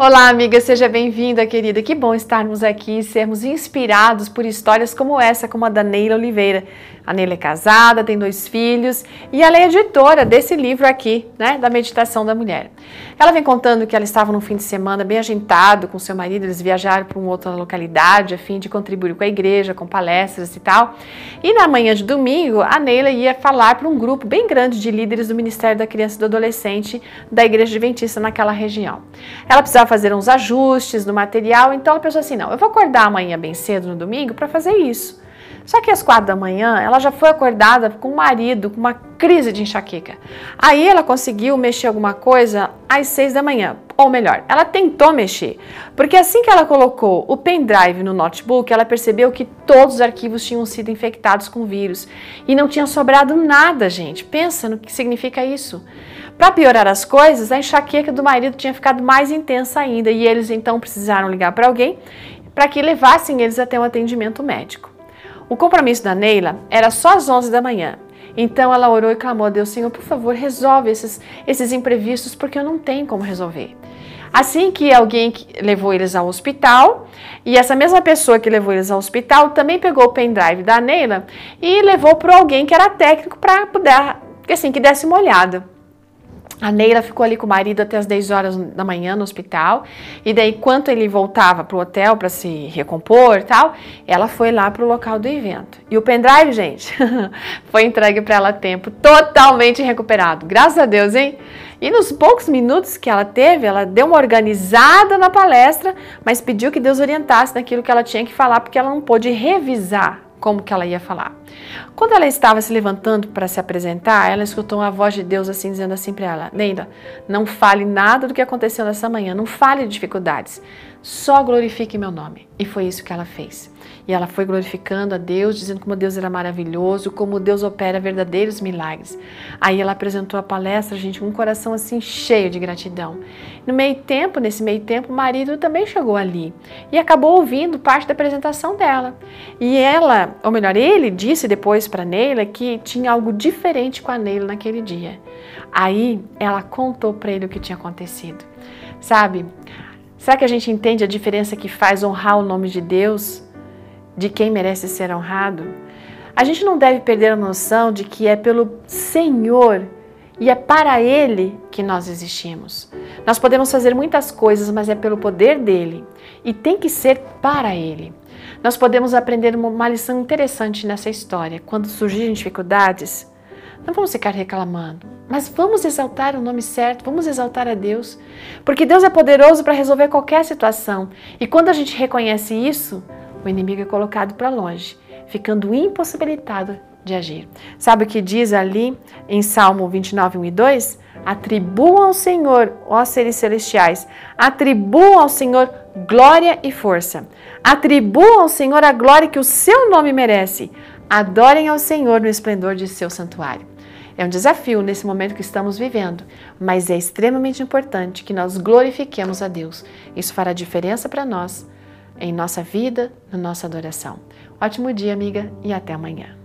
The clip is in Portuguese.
Olá, amiga, seja bem-vinda, querida. Que bom estarmos aqui e sermos inspirados por histórias como essa, como a da Neila Oliveira. A Neila é casada, tem dois filhos e ela é editora desse livro aqui, né, da Meditação da Mulher. Ela vem contando que ela estava num fim de semana bem agitado com seu marido, eles viajaram para uma outra localidade a fim de contribuir com a igreja, com palestras e tal. E na manhã de domingo, a Neila ia falar para um grupo bem grande de líderes do Ministério da Criança e do Adolescente da Igreja Adventista naquela região. Ela precisava fazer uns ajustes no material, então ela pensou assim: não, eu vou acordar amanhã bem cedo no domingo para fazer isso. Só que às quatro da manhã ela já foi acordada com o marido, com uma crise de enxaqueca. Aí ela conseguiu mexer alguma coisa às seis da manhã, ou melhor, ela tentou mexer, porque assim que ela colocou o pendrive no notebook, ela percebeu que todos os arquivos tinham sido infectados com vírus e não tinha sobrado nada, gente. Pensa no que significa isso. Para piorar as coisas, a enxaqueca do marido tinha ficado mais intensa ainda e eles então precisaram ligar para alguém para que levassem eles até um atendimento médico. O compromisso da Neila era só às 11 da manhã. Então ela orou e clamou a Deus: Senhor, por favor, resolve esses, esses imprevistos, porque eu não tenho como resolver. Assim que alguém levou eles ao hospital, e essa mesma pessoa que levou eles ao hospital também pegou o pendrive da Neila e levou para alguém que era técnico para poder, assim, que desse uma olhada. A Neila ficou ali com o marido até as 10 horas da manhã no hospital. E daí, enquanto ele voltava para o hotel para se recompor e tal, ela foi lá para o local do evento. E o pendrive, gente, foi entregue para ela a tempo, totalmente recuperado. Graças a Deus, hein? E nos poucos minutos que ela teve, ela deu uma organizada na palestra, mas pediu que Deus orientasse naquilo que ela tinha que falar, porque ela não pôde revisar como que ela ia falar. Quando ela estava se levantando para se apresentar, ela escutou uma voz de Deus assim dizendo assim para ela: Neila, não fale nada do que aconteceu nessa manhã, não fale de dificuldades, só glorifique meu nome. E foi isso que ela fez. E ela foi glorificando a Deus, dizendo como Deus era maravilhoso, como Deus opera verdadeiros milagres. Aí ela apresentou a palestra, gente, com um coração assim cheio de gratidão. No meio tempo, nesse meio tempo, o marido também chegou ali e acabou ouvindo parte da apresentação dela. E ela, ou melhor, ele disse depois para Neila que tinha algo diferente com a Neila naquele dia. Aí ela contou para ele o que tinha acontecido. Sabe? Será que a gente entende a diferença que faz honrar o nome de Deus de quem merece ser honrado, a gente não deve perder a noção de que é pelo Senhor e é para Ele que nós existimos. Nós podemos fazer muitas coisas, mas é pelo poder dele e tem que ser para Ele. Nós podemos aprender uma lição interessante nessa história. Quando surgirem dificuldades, não vamos ficar reclamando, mas vamos exaltar o nome certo, vamos exaltar a Deus, porque Deus é poderoso para resolver qualquer situação. E quando a gente reconhece isso, o inimigo é colocado para longe, ficando impossibilitado de agir. Sabe o que diz ali em Salmo 29, 1 e 2? Atribuam ao Senhor, ó seres celestiais, atribuam ao Senhor glória e força. Atribuam ao Senhor a glória que o seu nome merece. Adorem ao Senhor no esplendor de seu santuário. É um desafio nesse momento que estamos vivendo, mas é extremamente importante que nós glorifiquemos a Deus. Isso fará diferença para nós em nossa vida, na nossa adoração. Ótimo dia, amiga, e até amanhã.